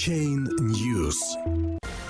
Блокчейн News.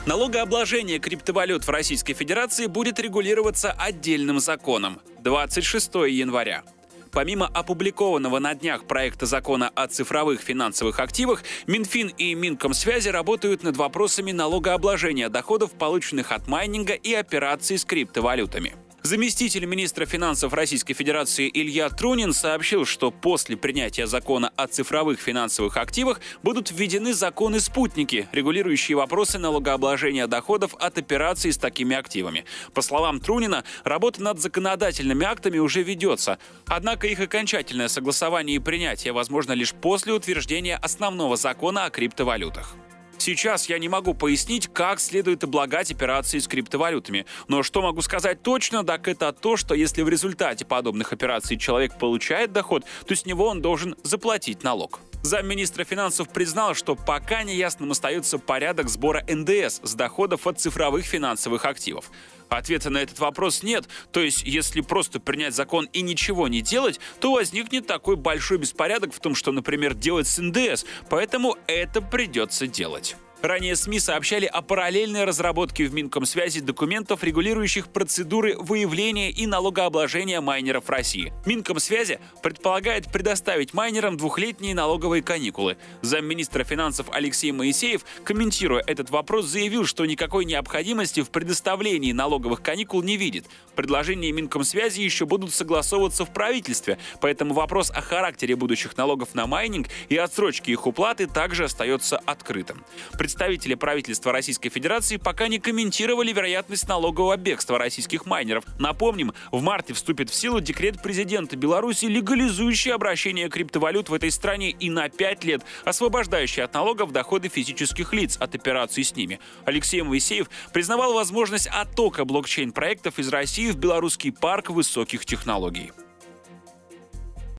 Налогообложение криптовалют в Российской Федерации будет регулироваться отдельным законом 26 января. Помимо опубликованного на днях проекта закона о цифровых финансовых активах, Минфин и Минкомсвязи работают над вопросами налогообложения доходов, полученных от майнинга и операций с криптовалютами. Заместитель министра финансов Российской Федерации Илья Трунин сообщил, что после принятия закона о цифровых финансовых активах будут введены законы-спутники, регулирующие вопросы налогообложения доходов от операций с такими активами. По словам Трунина, работа над законодательными актами уже ведется, однако их окончательное согласование и принятие возможно лишь после утверждения основного закона о криптовалютах. Сейчас я не могу пояснить, как следует облагать операции с криптовалютами. Но что могу сказать точно, так это то, что если в результате подобных операций человек получает доход, то с него он должен заплатить налог. Замминистра финансов признал, что пока неясным остается порядок сбора НДС с доходов от цифровых финансовых активов. Ответа на этот вопрос нет, то есть если просто принять закон и ничего не делать, то возникнет такой большой беспорядок в том, что, например, делать с НДС, поэтому это придется делать. Ранее СМИ сообщали о параллельной разработке в Минкомсвязи документов, регулирующих процедуры выявления и налогообложения майнеров России. Минкомсвязи предполагает предоставить майнерам двухлетние налоговые каникулы. Замминистра финансов Алексей Моисеев, комментируя этот вопрос, заявил, что никакой необходимости в предоставлении налоговых каникул не видит. Предложения Минкомсвязи еще будут согласовываться в правительстве, поэтому вопрос о характере будущих налогов на майнинг и отсрочке их уплаты также остается открытым. Представители правительства Российской Федерации пока не комментировали вероятность налогового бегства российских майнеров. Напомним, в марте вступит в силу декрет президента Беларуси, легализующий обращение криптовалют в этой стране и на 5 лет освобождающий от налогов доходы физических лиц от операций с ними. Алексей Моисеев признавал возможность оттока блокчейн-проектов из России в белорусский парк высоких технологий.